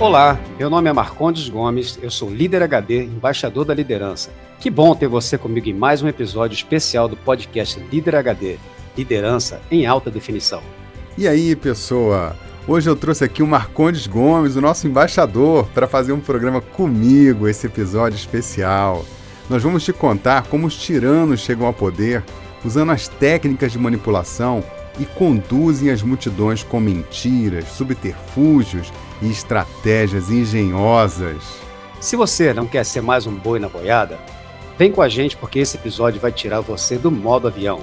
Olá, meu nome é Marcondes Gomes, eu sou líder HD, embaixador da liderança. Que bom ter você comigo em mais um episódio especial do podcast Líder HD, liderança em alta definição. E aí, pessoa? Hoje eu trouxe aqui o Marcondes Gomes, o nosso embaixador, para fazer um programa comigo, esse episódio especial. Nós vamos te contar como os tiranos chegam ao poder usando as técnicas de manipulação e conduzem as multidões com mentiras, subterfúgios e estratégias engenhosas. Se você não quer ser mais um boi na boiada, vem com a gente porque esse episódio vai tirar você do modo avião.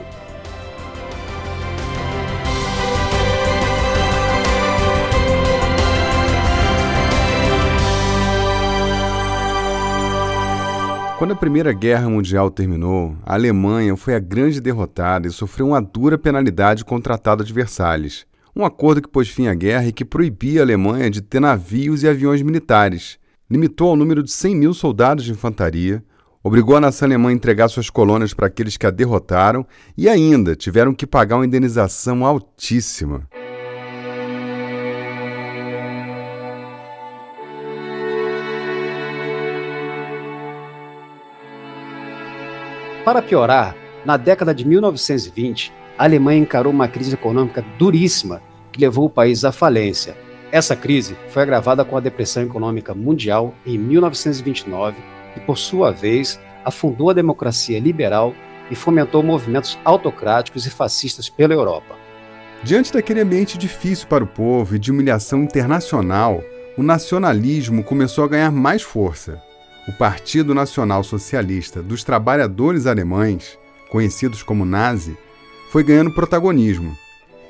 Quando a Primeira Guerra Mundial terminou, a Alemanha foi a grande derrotada e sofreu uma dura penalidade com o Tratado de Versalhes um acordo que pôs fim à guerra e que proibia a Alemanha de ter navios e aviões militares, limitou ao número de 100 mil soldados de infantaria, obrigou a nação alemã a entregar suas colônias para aqueles que a derrotaram e ainda tiveram que pagar uma indenização altíssima. Para piorar, na década de 1920, a Alemanha encarou uma crise econômica duríssima que levou o país à falência. Essa crise foi agravada com a depressão econômica mundial em 1929 e, por sua vez, afundou a democracia liberal e fomentou movimentos autocráticos e fascistas pela Europa. Diante daquele ambiente difícil para o povo e de humilhação internacional, o nacionalismo começou a ganhar mais força. O Partido Nacional Socialista dos Trabalhadores Alemães, conhecidos como Nazi, foi ganhando protagonismo.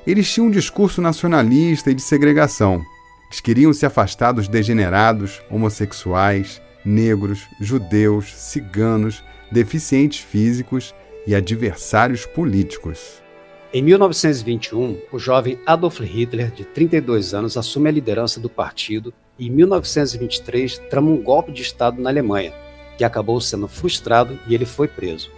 Eles tinham um discurso nacionalista e de segregação. Eles queriam se afastar dos degenerados, homossexuais, negros, judeus, ciganos, deficientes físicos e adversários políticos. Em 1921, o jovem Adolf Hitler, de 32 anos, assume a liderança do partido e, em 1923, trama um golpe de Estado na Alemanha, que acabou sendo frustrado e ele foi preso.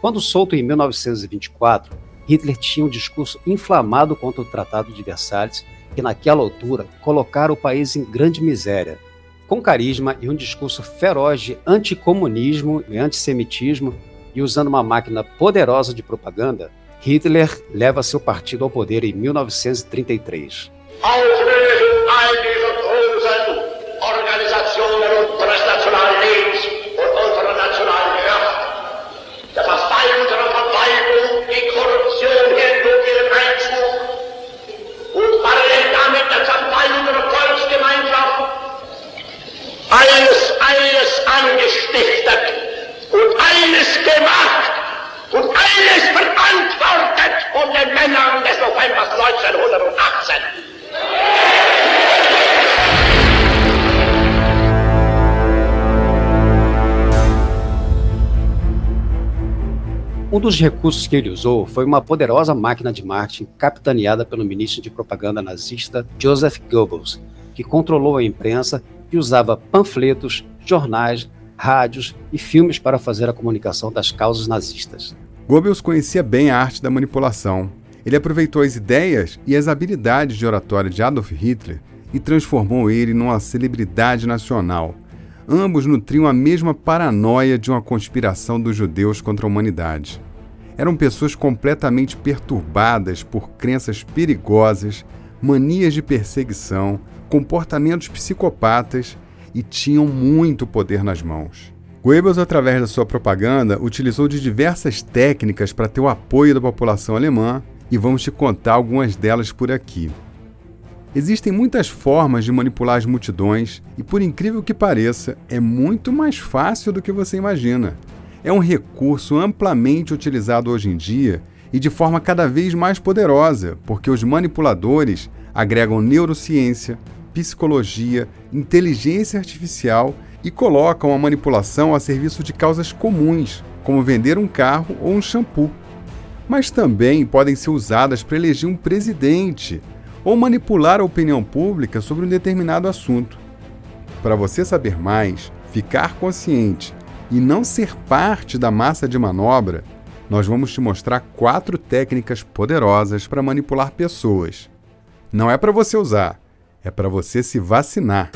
Quando solto em 1924, Hitler tinha um discurso inflamado contra o Tratado de Versalhes, que naquela altura colocara o país em grande miséria. Com carisma e um discurso feroz de anticomunismo e antissemitismo, e usando uma máquina poderosa de propaganda, Hitler leva seu partido ao poder em 1933. Männern des Novembers 1918. Um dos recursos que ele usou foi uma poderosa máquina de marketing capitaneada pelo ministro de propaganda nazista Joseph Goebbels, que controlou a imprensa e usava panfletos, jornais, rádios e filmes para fazer a comunicação das causas nazistas. Goebbels conhecia bem a arte da manipulação. Ele aproveitou as ideias e as habilidades de oratória de Adolf Hitler e transformou ele numa celebridade nacional. Ambos nutriam a mesma paranoia de uma conspiração dos judeus contra a humanidade. Eram pessoas completamente perturbadas por crenças perigosas, manias de perseguição, comportamentos psicopatas e tinham muito poder nas mãos. Goebbels, através da sua propaganda, utilizou de diversas técnicas para ter o apoio da população alemã e vamos te contar algumas delas por aqui. Existem muitas formas de manipular as multidões e, por incrível que pareça, é muito mais fácil do que você imagina. É um recurso amplamente utilizado hoje em dia e de forma cada vez mais poderosa, porque os manipuladores agregam neurociência, psicologia, inteligência artificial e colocam a manipulação a serviço de causas comuns, como vender um carro ou um shampoo. Mas também podem ser usadas para eleger um presidente ou manipular a opinião pública sobre um determinado assunto. Para você saber mais, ficar consciente e não ser parte da massa de manobra, nós vamos te mostrar quatro técnicas poderosas para manipular pessoas. Não é para você usar, é para você se vacinar.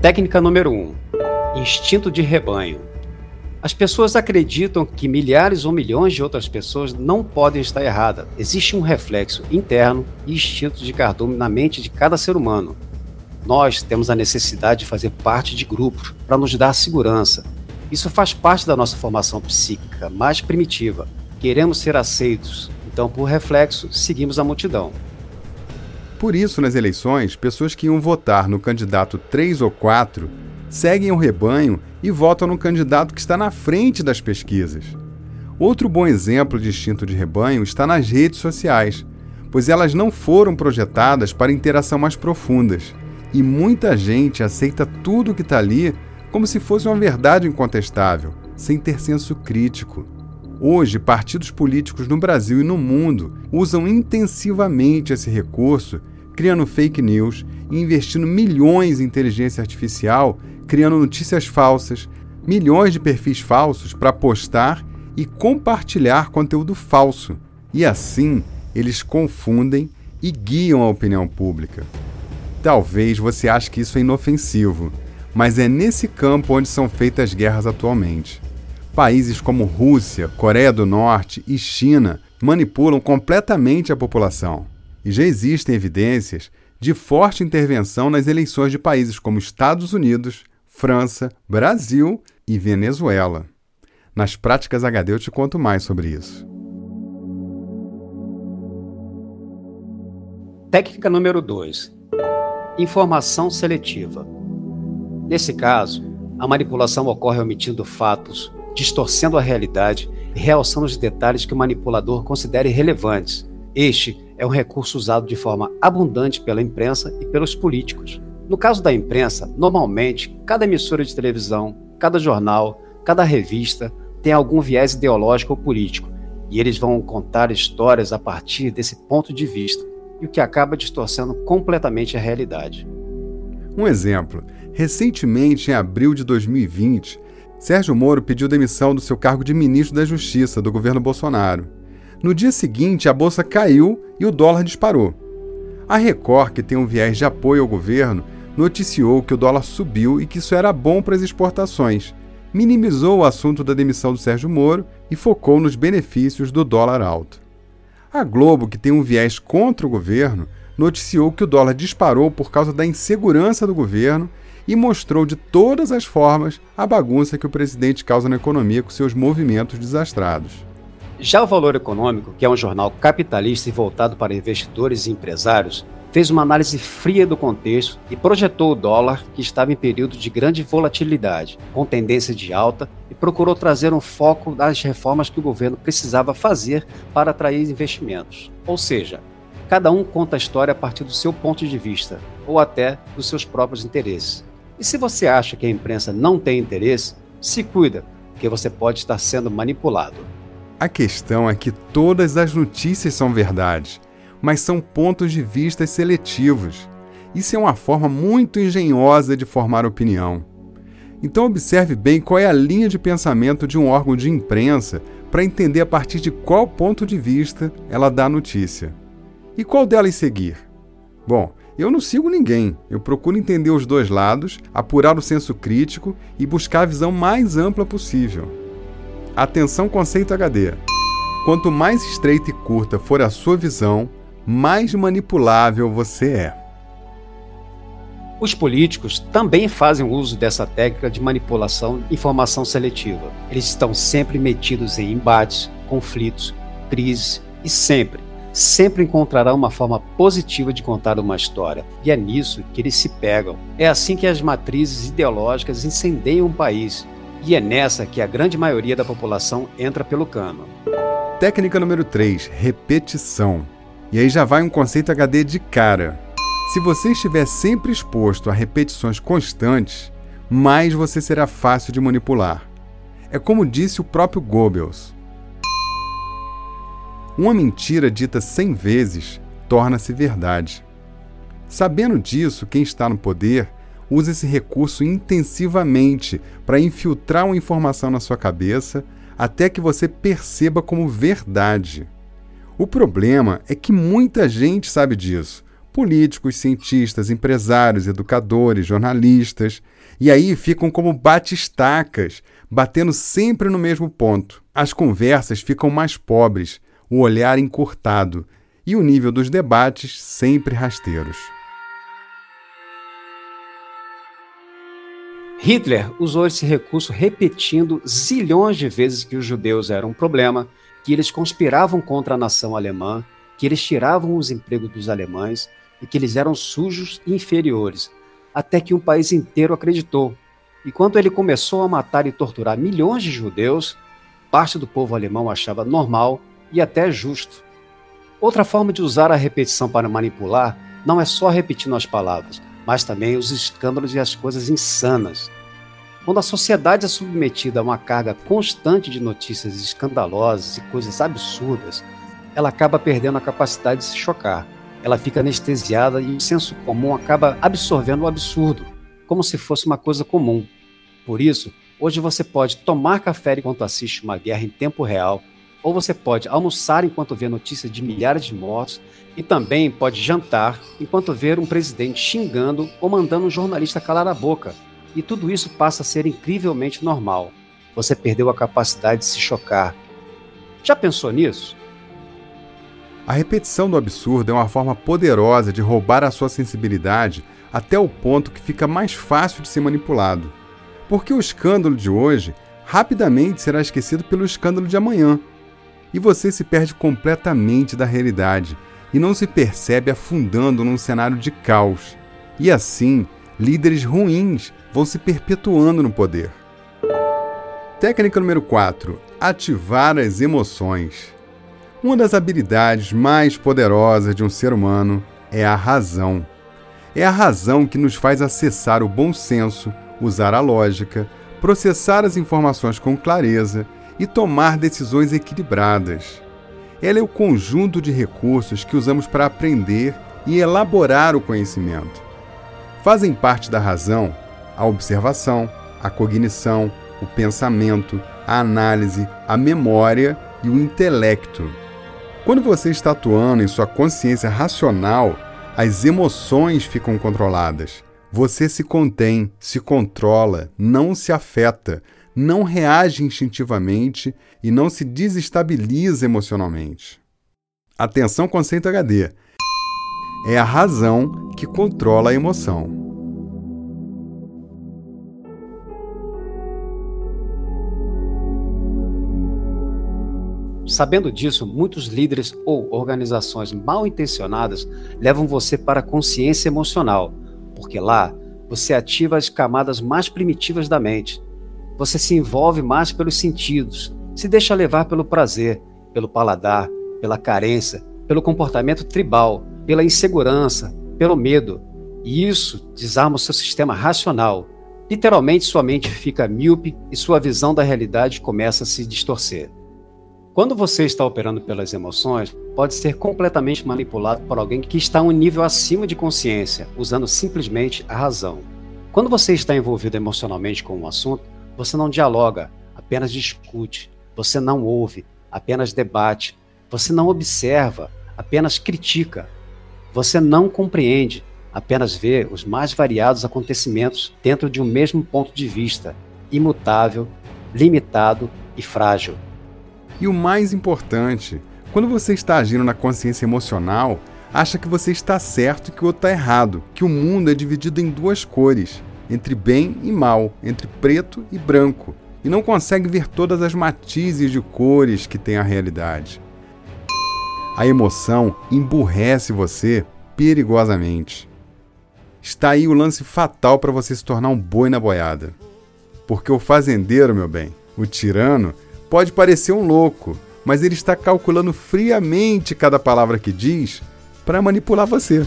Técnica número 1: um, Instinto de rebanho. As pessoas acreditam que milhares ou milhões de outras pessoas não podem estar erradas. Existe um reflexo interno e instinto de cardume na mente de cada ser humano. Nós temos a necessidade de fazer parte de grupos para nos dar segurança, isso faz parte da nossa formação psíquica mais primitiva. Queremos ser aceitos, então, por reflexo, seguimos a multidão. Por isso, nas eleições, pessoas que iam votar no candidato 3 ou 4 seguem o rebanho e votam no candidato que está na frente das pesquisas. Outro bom exemplo de instinto de rebanho está nas redes sociais, pois elas não foram projetadas para interação mais profundas, e muita gente aceita tudo que está ali como se fosse uma verdade incontestável, sem ter senso crítico. Hoje, partidos políticos no Brasil e no mundo usam intensivamente esse recurso criando fake news e investindo milhões em inteligência artificial, criando notícias falsas, milhões de perfis falsos para postar e compartilhar conteúdo falso. E assim, eles confundem e guiam a opinião pública. Talvez você ache que isso é inofensivo, mas é nesse campo onde são feitas guerras atualmente. Países como Rússia, Coreia do Norte e China manipulam completamente a população. E já existem evidências de forte intervenção nas eleições de países como Estados Unidos, França, Brasil e Venezuela. Nas práticas HD eu te conto mais sobre isso. Técnica número 2: Informação seletiva. Nesse caso, a manipulação ocorre omitindo fatos, distorcendo a realidade e realçando os detalhes que o manipulador considere relevantes. Este é um recurso usado de forma abundante pela imprensa e pelos políticos. No caso da imprensa, normalmente, cada emissora de televisão, cada jornal, cada revista tem algum viés ideológico ou político, e eles vão contar histórias a partir desse ponto de vista, e o que acaba distorcendo completamente a realidade. Um exemplo: recentemente, em abril de 2020, Sérgio Moro pediu demissão do seu cargo de ministro da Justiça do governo Bolsonaro. No dia seguinte, a bolsa caiu e o dólar disparou. A Record, que tem um viés de apoio ao governo, noticiou que o dólar subiu e que isso era bom para as exportações, minimizou o assunto da demissão do Sérgio Moro e focou nos benefícios do dólar alto. A Globo, que tem um viés contra o governo, noticiou que o dólar disparou por causa da insegurança do governo e mostrou de todas as formas a bagunça que o presidente causa na economia com seus movimentos desastrados. Já o Valor Econômico, que é um jornal capitalista e voltado para investidores e empresários, fez uma análise fria do contexto e projetou o dólar, que estava em período de grande volatilidade, com tendência de alta, e procurou trazer um foco das reformas que o governo precisava fazer para atrair investimentos. Ou seja, cada um conta a história a partir do seu ponto de vista, ou até dos seus próprios interesses. E se você acha que a imprensa não tem interesse, se cuida, porque você pode estar sendo manipulado. A questão é que todas as notícias são verdade, mas são pontos de vista seletivos. Isso é uma forma muito engenhosa de formar opinião. Então, observe bem qual é a linha de pensamento de um órgão de imprensa para entender a partir de qual ponto de vista ela dá a notícia. E qual delas seguir? Bom, eu não sigo ninguém. Eu procuro entender os dois lados, apurar o senso crítico e buscar a visão mais ampla possível. Atenção conceito HD. Quanto mais estreita e curta for a sua visão, mais manipulável você é. Os políticos também fazem uso dessa técnica de manipulação e informação seletiva. Eles estão sempre metidos em embates, conflitos, crises e sempre, sempre encontrarão uma forma positiva de contar uma história. E é nisso que eles se pegam. É assim que as matrizes ideológicas incendeiam um país e é nessa que a grande maioria da população entra pelo cano. Técnica número 3: repetição. E aí já vai um conceito HD de cara. Se você estiver sempre exposto a repetições constantes, mais você será fácil de manipular. É como disse o próprio Goebbels. Uma mentira dita 100 vezes torna-se verdade. Sabendo disso, quem está no poder usa esse recurso intensivamente para infiltrar uma informação na sua cabeça até que você perceba como verdade. O problema é que muita gente sabe disso, políticos, cientistas, empresários, educadores, jornalistas, e aí ficam como batistacas, batendo sempre no mesmo ponto. As conversas ficam mais pobres, o olhar encurtado e o nível dos debates sempre rasteiros. Hitler usou esse recurso repetindo zilhões de vezes que os judeus eram um problema, que eles conspiravam contra a nação alemã, que eles tiravam os empregos dos alemães e que eles eram sujos e inferiores, até que um país inteiro acreditou. E quando ele começou a matar e torturar milhões de judeus, parte do povo alemão achava normal e até justo. Outra forma de usar a repetição para manipular não é só repetindo as palavras, mas também os escândalos e as coisas insanas. Quando a sociedade é submetida a uma carga constante de notícias escandalosas e coisas absurdas, ela acaba perdendo a capacidade de se chocar. Ela fica anestesiada e o senso comum acaba absorvendo o absurdo, como se fosse uma coisa comum. Por isso, hoje você pode tomar café enquanto assiste uma guerra em tempo real, ou você pode almoçar enquanto vê notícias de milhares de mortos, e também pode jantar enquanto vê um presidente xingando ou mandando um jornalista calar a boca. E tudo isso passa a ser incrivelmente normal. Você perdeu a capacidade de se chocar. Já pensou nisso? A repetição do absurdo é uma forma poderosa de roubar a sua sensibilidade até o ponto que fica mais fácil de ser manipulado. Porque o escândalo de hoje rapidamente será esquecido pelo escândalo de amanhã. E você se perde completamente da realidade e não se percebe afundando num cenário de caos. E assim, líderes ruins vão se perpetuando no poder. Técnica número 4: ativar as emoções. Uma das habilidades mais poderosas de um ser humano é a razão. É a razão que nos faz acessar o bom senso, usar a lógica, processar as informações com clareza e tomar decisões equilibradas. Ela é o conjunto de recursos que usamos para aprender e elaborar o conhecimento. Fazem parte da razão a observação, a cognição, o pensamento, a análise, a memória e o intelecto. Quando você está atuando em sua consciência racional, as emoções ficam controladas. Você se contém, se controla, não se afeta, não reage instintivamente e não se desestabiliza emocionalmente. Atenção, conceito HD. É a razão que controla a emoção. Sabendo disso, muitos líderes ou organizações mal intencionadas levam você para a consciência emocional, porque lá você ativa as camadas mais primitivas da mente. Você se envolve mais pelos sentidos, se deixa levar pelo prazer, pelo paladar, pela carência, pelo comportamento tribal, pela insegurança, pelo medo. E isso desarma o seu sistema racional. Literalmente, sua mente fica míope e sua visão da realidade começa a se distorcer. Quando você está operando pelas emoções, pode ser completamente manipulado por alguém que está um nível acima de consciência, usando simplesmente a razão. Quando você está envolvido emocionalmente com um assunto, você não dialoga, apenas discute, você não ouve, apenas debate, você não observa, apenas critica, você não compreende, apenas vê os mais variados acontecimentos dentro de um mesmo ponto de vista, imutável, limitado e frágil. E o mais importante, quando você está agindo na consciência emocional, acha que você está certo e que o outro está errado, que o mundo é dividido em duas cores, entre bem e mal, entre preto e branco, e não consegue ver todas as matizes de cores que tem a realidade. A emoção emburrece você perigosamente. Está aí o lance fatal para você se tornar um boi na boiada. Porque o fazendeiro, meu bem, o tirano, Pode parecer um louco, mas ele está calculando friamente cada palavra que diz para manipular você.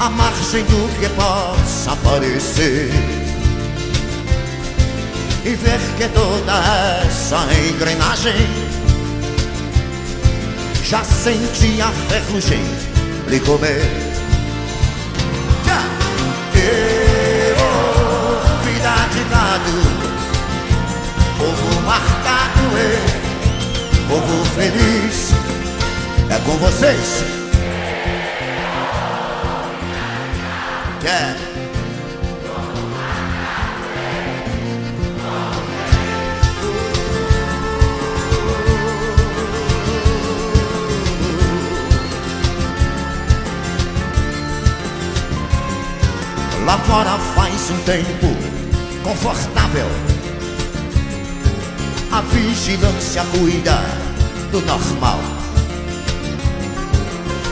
à margem do que possa aparecer e ver que toda essa engrenagem já sente a ferrugem lhe comer. Eu, vida de gado, povo marcado, e povo feliz, é com vocês. Yeah. Lá fora faz um tempo confortável. A vigilância cuida do normal.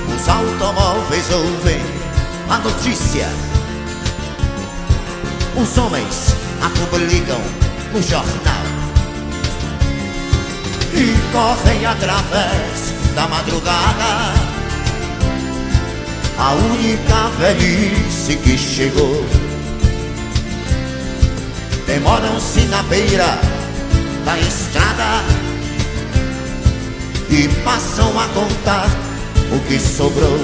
Os automóveis ouvem a notícia. Os homens a publicam no jornal. E correm através da madrugada a única velhice que chegou. Demoram-se na beira da estrada e passam a contar o que sobrou.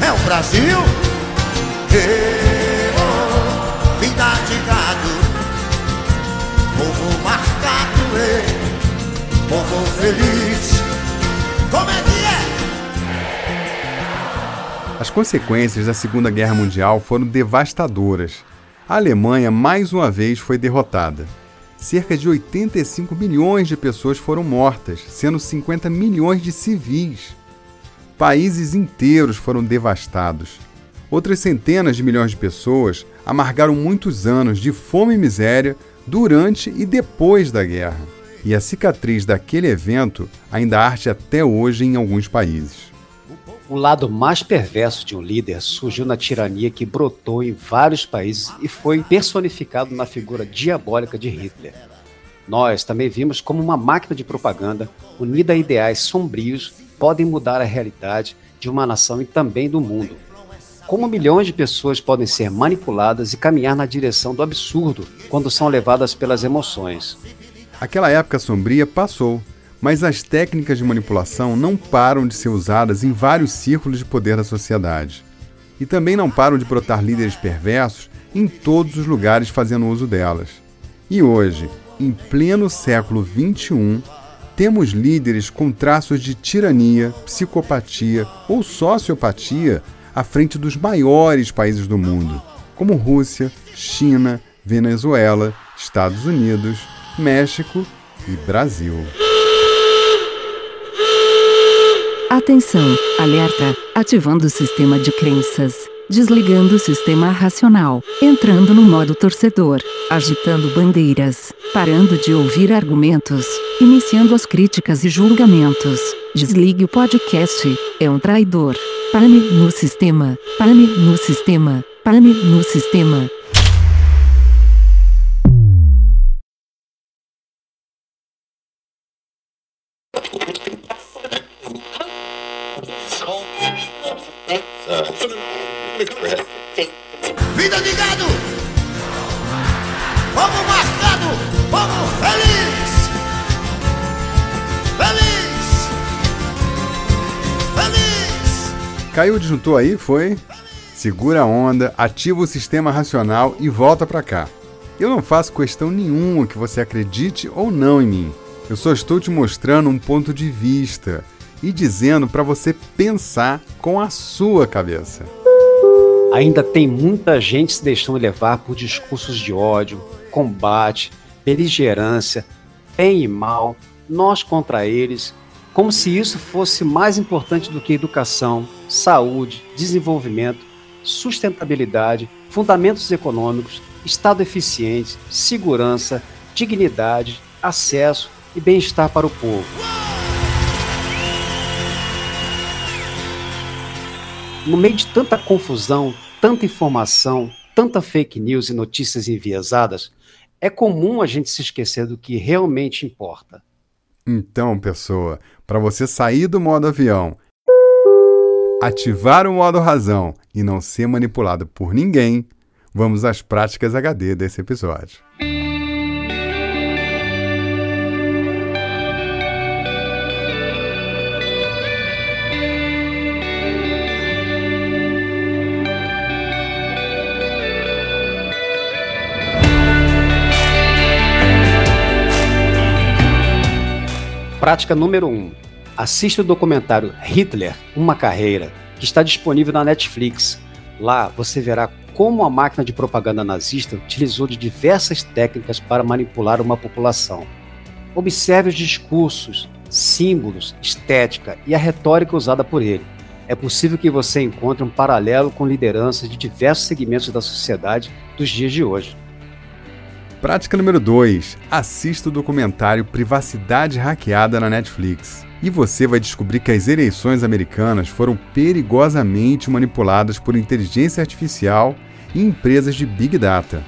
É o Brasil? Oh, vida de gado, povo marcado, povo feliz. Como é que é? As consequências da Segunda Guerra Mundial foram devastadoras. A Alemanha mais uma vez foi derrotada. Cerca de 85 milhões de pessoas foram mortas, sendo 50 milhões de civis. Países inteiros foram devastados. Outras centenas de milhões de pessoas amargaram muitos anos de fome e miséria durante e depois da guerra. E a cicatriz daquele evento ainda arte até hoje em alguns países. O lado mais perverso de um líder surgiu na tirania que brotou em vários países e foi personificado na figura diabólica de Hitler. Nós também vimos como uma máquina de propaganda, unida a ideais sombrios, podem mudar a realidade de uma nação e também do mundo. Como milhões de pessoas podem ser manipuladas e caminhar na direção do absurdo quando são levadas pelas emoções. Aquela época sombria passou mas as técnicas de manipulação não param de ser usadas em vários círculos de poder da sociedade. E também não param de brotar líderes perversos em todos os lugares fazendo uso delas. E hoje, em pleno século XXI, temos líderes com traços de tirania, psicopatia ou sociopatia à frente dos maiores países do mundo, como Rússia, China, Venezuela, Estados Unidos, México e Brasil. Atenção! Alerta! Ativando o sistema de crenças. Desligando o sistema racional. Entrando no modo torcedor. Agitando bandeiras. Parando de ouvir argumentos. Iniciando as críticas e julgamentos. Desligue o podcast. É um traidor. Pane no sistema. Pane no sistema. Pane no sistema. Vida de gado! Povo marcado! Povo feliz! Feliz! Caiu o disjuntor aí, foi? Segura a onda, ativa o sistema racional e volta pra cá. Eu não faço questão nenhuma que você acredite ou não em mim. Eu só estou te mostrando um ponto de vista e dizendo para você pensar com a sua cabeça. Ainda tem muita gente se deixando levar por discursos de ódio, combate, beligerância, bem e mal, nós contra eles, como se isso fosse mais importante do que educação, saúde, desenvolvimento, sustentabilidade, fundamentos econômicos, Estado eficiente, segurança, dignidade, acesso e bem-estar para o povo. No meio de tanta confusão, tanta informação, tanta fake news e notícias enviesadas, é comum a gente se esquecer do que realmente importa. Então, pessoa, para você sair do modo avião ativar o modo razão e não ser manipulado por ninguém, vamos às práticas HD desse episódio. Prática número 1. Um, assista o documentário Hitler, Uma Carreira, que está disponível na Netflix. Lá você verá como a máquina de propaganda nazista utilizou de diversas técnicas para manipular uma população. Observe os discursos, símbolos, estética e a retórica usada por ele. É possível que você encontre um paralelo com lideranças de diversos segmentos da sociedade dos dias de hoje. Prática número 2. Assista o documentário Privacidade Hackeada na Netflix. E você vai descobrir que as eleições americanas foram perigosamente manipuladas por inteligência artificial e empresas de Big Data.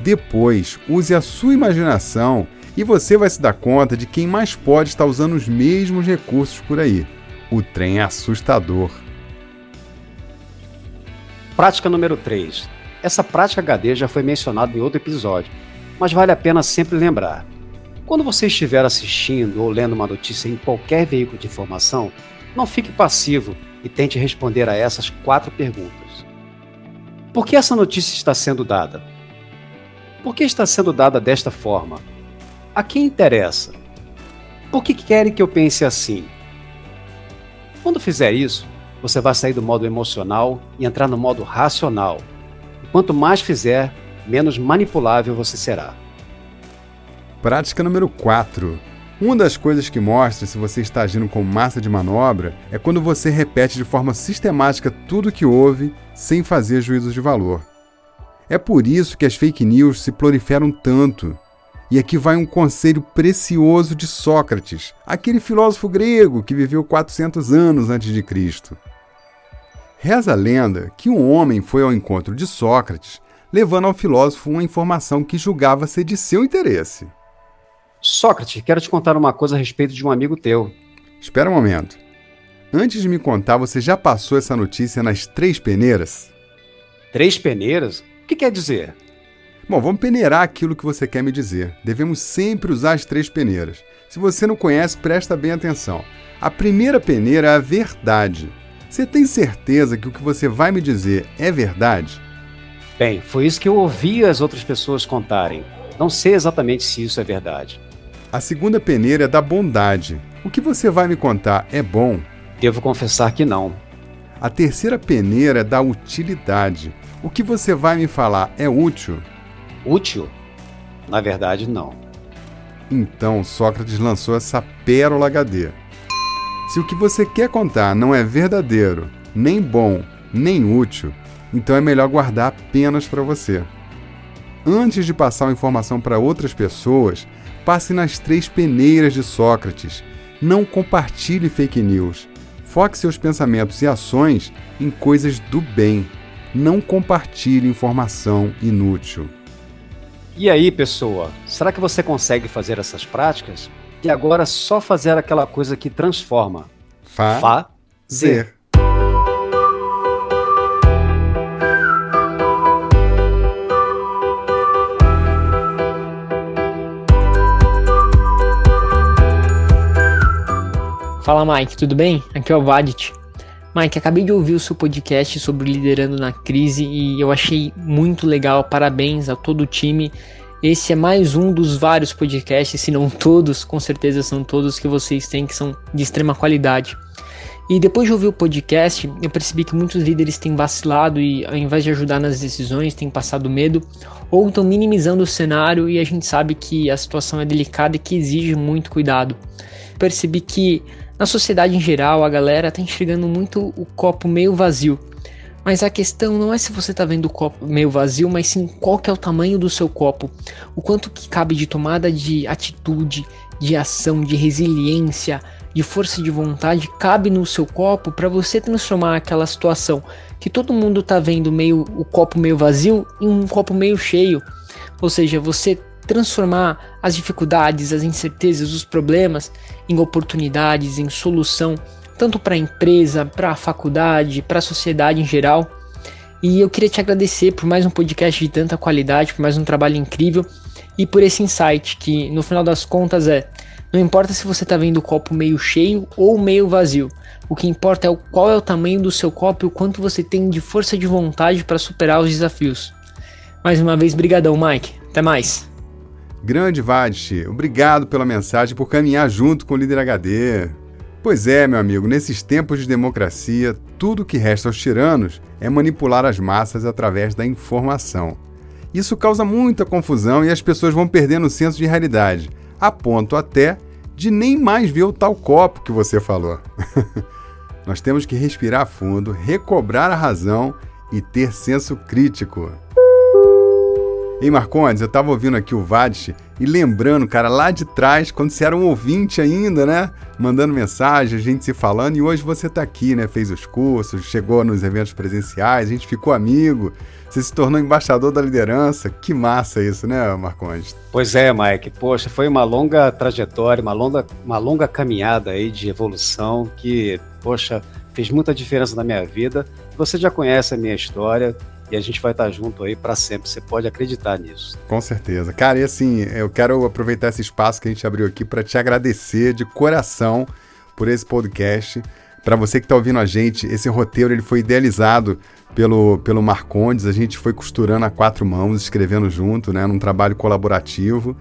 Depois, use a sua imaginação e você vai se dar conta de quem mais pode estar usando os mesmos recursos por aí. O trem é assustador. Prática número 3. Essa prática HD já foi mencionada em outro episódio, mas vale a pena sempre lembrar. Quando você estiver assistindo ou lendo uma notícia em qualquer veículo de informação, não fique passivo e tente responder a essas quatro perguntas. Por que essa notícia está sendo dada? Por que está sendo dada desta forma? A quem interessa? Por que querem que eu pense assim? Quando fizer isso, você vai sair do modo emocional e entrar no modo racional. E quanto mais fizer, menos manipulável você será. Prática número 4. Uma das coisas que mostra se você está agindo com massa de manobra é quando você repete de forma sistemática tudo o que ouve sem fazer juízos de valor. É por isso que as fake news se proliferam tanto. E aqui vai um conselho precioso de Sócrates, aquele filósofo grego que viveu 400 anos antes de Cristo. Reza a lenda que um homem foi ao encontro de Sócrates levando ao filósofo uma informação que julgava ser de seu interesse. Sócrates, quero te contar uma coisa a respeito de um amigo teu. Espera um momento. Antes de me contar, você já passou essa notícia nas três peneiras? Três peneiras? O que quer dizer? Bom, vamos peneirar aquilo que você quer me dizer. Devemos sempre usar as três peneiras. Se você não conhece, presta bem atenção. A primeira peneira é a verdade. Você tem certeza que o que você vai me dizer é verdade? Bem, foi isso que eu ouvi as outras pessoas contarem. Não sei exatamente se isso é verdade. A segunda peneira é da bondade. O que você vai me contar é bom? Devo confessar que não. A terceira peneira é da utilidade. O que você vai me falar é útil? Útil? Na verdade, não. Então Sócrates lançou essa pérola HD. Se o que você quer contar não é verdadeiro, nem bom, nem útil, então é melhor guardar apenas para você. Antes de passar a informação para outras pessoas, passe nas três peneiras de Sócrates. Não compartilhe fake news. Foque seus pensamentos e ações em coisas do bem. Não compartilhe informação inútil. E aí, pessoa, será que você consegue fazer essas práticas? E agora só fazer aquela coisa que transforma. Fa Fazer. Fala Mike, tudo bem? Aqui é o Vadit. Mike, acabei de ouvir o seu podcast sobre liderando na crise e eu achei muito legal. Parabéns a todo o time. Esse é mais um dos vários podcasts, se não todos, com certeza são todos que vocês têm que são de extrema qualidade. E depois de ouvir o podcast, eu percebi que muitos líderes têm vacilado e, ao invés de ajudar nas decisões, têm passado medo ou estão minimizando o cenário e a gente sabe que a situação é delicada e que exige muito cuidado. Percebi que na sociedade em geral, a galera tá enxergando muito o copo meio vazio. Mas a questão não é se você está vendo o copo meio vazio, mas sim qual que é o tamanho do seu copo, o quanto que cabe de tomada de atitude, de ação, de resiliência, de força de vontade cabe no seu copo para você transformar aquela situação que todo mundo está vendo meio o copo meio vazio em um copo meio cheio. Ou seja, você transformar as dificuldades, as incertezas, os problemas em oportunidades, em solução tanto para a empresa, para a faculdade, para a sociedade em geral. E eu queria te agradecer por mais um podcast de tanta qualidade, por mais um trabalho incrível e por esse insight que no final das contas é não importa se você está vendo o copo meio cheio ou meio vazio. O que importa é o qual é o tamanho do seu copo e o quanto você tem de força de vontade para superar os desafios. Mais uma vez, brigadão, Mike. Até mais. Grande Vadish, obrigado pela mensagem por caminhar junto com o Líder HD. Pois é, meu amigo, nesses tempos de democracia, tudo que resta aos tiranos é manipular as massas através da informação. Isso causa muita confusão e as pessoas vão perdendo o senso de realidade a ponto até de nem mais ver o tal copo que você falou. Nós temos que respirar fundo, recobrar a razão e ter senso crítico. Ei, Marcondes, eu tava ouvindo aqui o Vadish e lembrando, cara, lá de trás, quando você era um ouvinte ainda, né? Mandando mensagem, a gente se falando, e hoje você tá aqui, né? Fez os cursos, chegou nos eventos presenciais, a gente ficou amigo. Você se tornou embaixador da liderança. Que massa isso, né, Marcondes? Pois é, Mike. Poxa, foi uma longa trajetória, uma longa, uma longa caminhada aí de evolução que, poxa, fez muita diferença na minha vida. Você já conhece a minha história e a gente vai estar junto aí para sempre. Você pode acreditar nisso. Com certeza. Cara, e assim, eu quero aproveitar esse espaço que a gente abriu aqui para te agradecer de coração por esse podcast. Para você que está ouvindo a gente, esse roteiro ele foi idealizado pelo, pelo Marcondes, a gente foi costurando a quatro mãos, escrevendo junto, né, num trabalho colaborativo.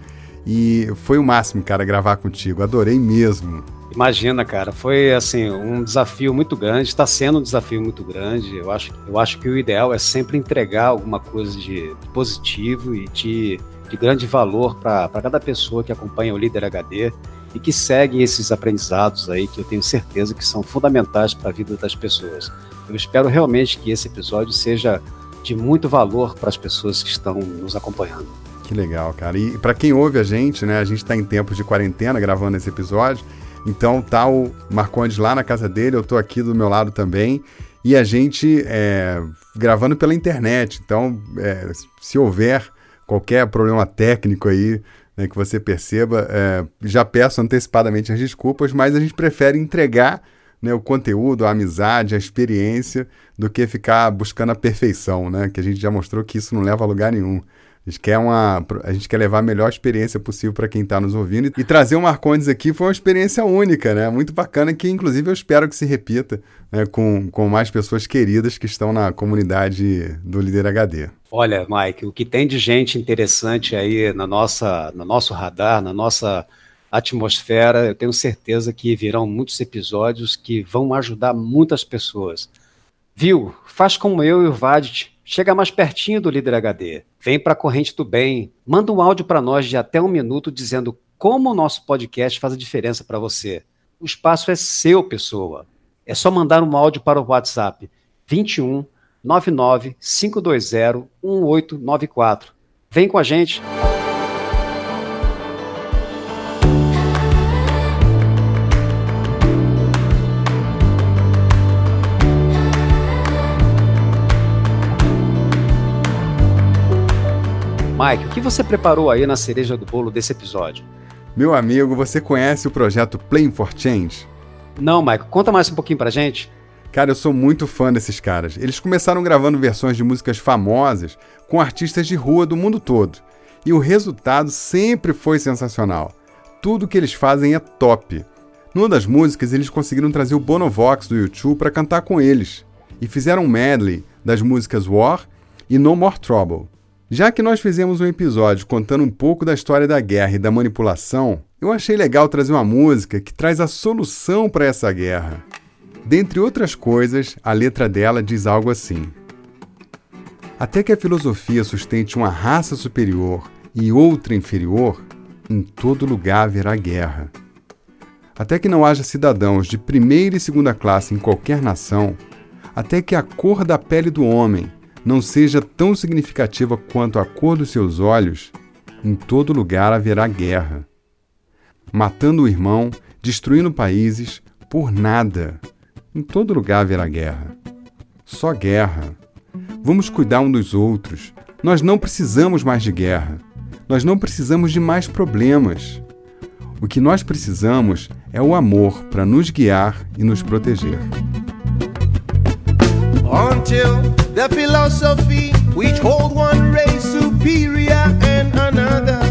E foi o máximo, cara, gravar contigo. Adorei mesmo. Imagina, cara, foi assim um desafio muito grande, está sendo um desafio muito grande. Eu acho, eu acho que o ideal é sempre entregar alguma coisa de positivo e de, de grande valor para cada pessoa que acompanha o Líder HD e que segue esses aprendizados aí que eu tenho certeza que são fundamentais para a vida das pessoas. Eu espero realmente que esse episódio seja de muito valor para as pessoas que estão nos acompanhando. Que legal, cara. E para quem ouve a gente, né, a gente está em tempos de quarentena gravando esse episódio, então tá o Marcondes lá na casa dele, eu tô aqui do meu lado também, e a gente é, gravando pela internet. Então, é, se houver qualquer problema técnico aí, né, que você perceba. É, já peço antecipadamente as desculpas, mas a gente prefere entregar né, o conteúdo, a amizade, a experiência, do que ficar buscando a perfeição, né? Que a gente já mostrou que isso não leva a lugar nenhum. A gente quer, uma, a gente quer levar a melhor experiência possível para quem está nos ouvindo. E trazer o Marcondes aqui foi uma experiência única, né? Muito bacana, que inclusive eu espero que se repita né? com, com mais pessoas queridas que estão na comunidade do Líder HD. Olha, Mike, o que tem de gente interessante aí na nossa, no nosso radar, na nossa atmosfera, eu tenho certeza que virão muitos episódios que vão ajudar muitas pessoas. Viu? Faz como eu e o Vadit Chega mais pertinho do líder HD. Vem para a corrente do bem. Manda um áudio para nós de até um minuto dizendo como o nosso podcast faz a diferença para você. O espaço é seu, pessoa. É só mandar um áudio para o WhatsApp 21 99 520 1894. Vem com a gente. Mike, o que você preparou aí na cereja do bolo desse episódio? Meu amigo, você conhece o projeto Playing for Change? Não, Mike, conta mais um pouquinho pra gente. Cara, eu sou muito fã desses caras. Eles começaram gravando versões de músicas famosas com artistas de rua do mundo todo. E o resultado sempre foi sensacional. Tudo que eles fazem é top. Numa das músicas, eles conseguiram trazer o Bonovox do YouTube para cantar com eles. E fizeram um medley das músicas War e No More Trouble. Já que nós fizemos um episódio contando um pouco da história da guerra e da manipulação, eu achei legal trazer uma música que traz a solução para essa guerra. Dentre outras coisas, a letra dela diz algo assim: Até que a filosofia sustente uma raça superior e outra inferior, em todo lugar haverá guerra. Até que não haja cidadãos de primeira e segunda classe em qualquer nação, até que a cor da pele do homem não seja tão significativa quanto a cor dos seus olhos, em todo lugar haverá guerra. Matando o irmão, destruindo países, por nada. Em todo lugar haverá guerra. Só guerra. Vamos cuidar um dos outros. Nós não precisamos mais de guerra. Nós não precisamos de mais problemas. O que nós precisamos é o amor para nos guiar e nos proteger. Until the philosophy which hold one race superior and another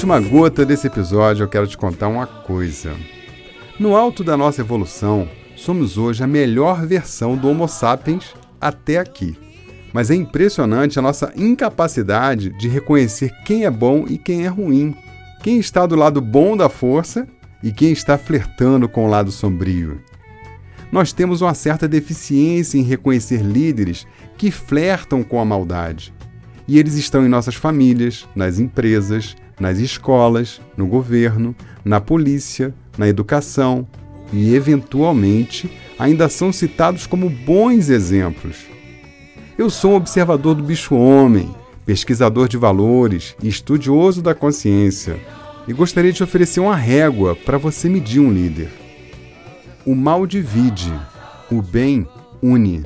última gota desse episódio, eu quero te contar uma coisa. No alto da nossa evolução, somos hoje a melhor versão do Homo sapiens até aqui. Mas é impressionante a nossa incapacidade de reconhecer quem é bom e quem é ruim, quem está do lado bom da força e quem está flertando com o lado sombrio. Nós temos uma certa deficiência em reconhecer líderes que flertam com a maldade. E eles estão em nossas famílias, nas empresas, nas escolas, no governo, na polícia, na educação e, eventualmente, ainda são citados como bons exemplos. Eu sou um observador do bicho-homem, pesquisador de valores e estudioso da consciência, e gostaria de oferecer uma régua para você medir um líder. O mal divide, o bem une.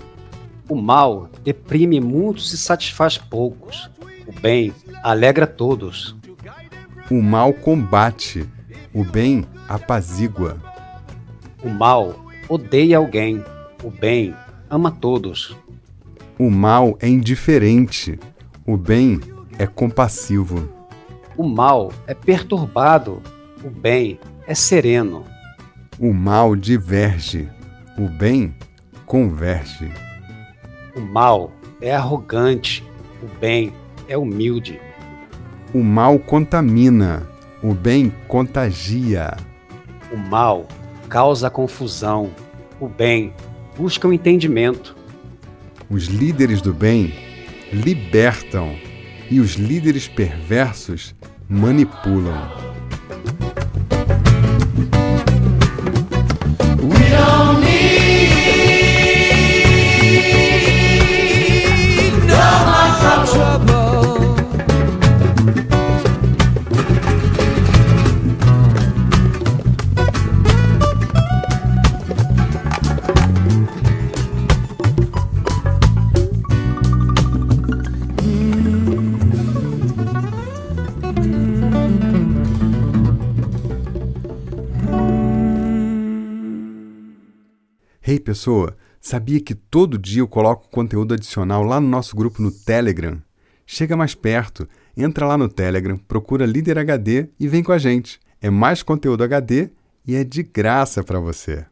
O mal deprime muitos e satisfaz poucos. O bem alegra todos. O mal combate, o bem apazigua. O mal odeia alguém. O bem ama todos. O mal é indiferente, o bem é compassivo. O mal é perturbado. O bem é sereno. O mal diverge, o bem converge. O mal é arrogante. O bem é humilde. O mal contamina, o bem contagia. O mal causa confusão. O bem busca o entendimento. Os líderes do bem libertam e os líderes perversos manipulam. Pessoa, sabia que todo dia eu coloco conteúdo adicional lá no nosso grupo no Telegram? Chega mais perto, entra lá no Telegram, procura Líder HD e vem com a gente. É mais conteúdo HD e é de graça para você.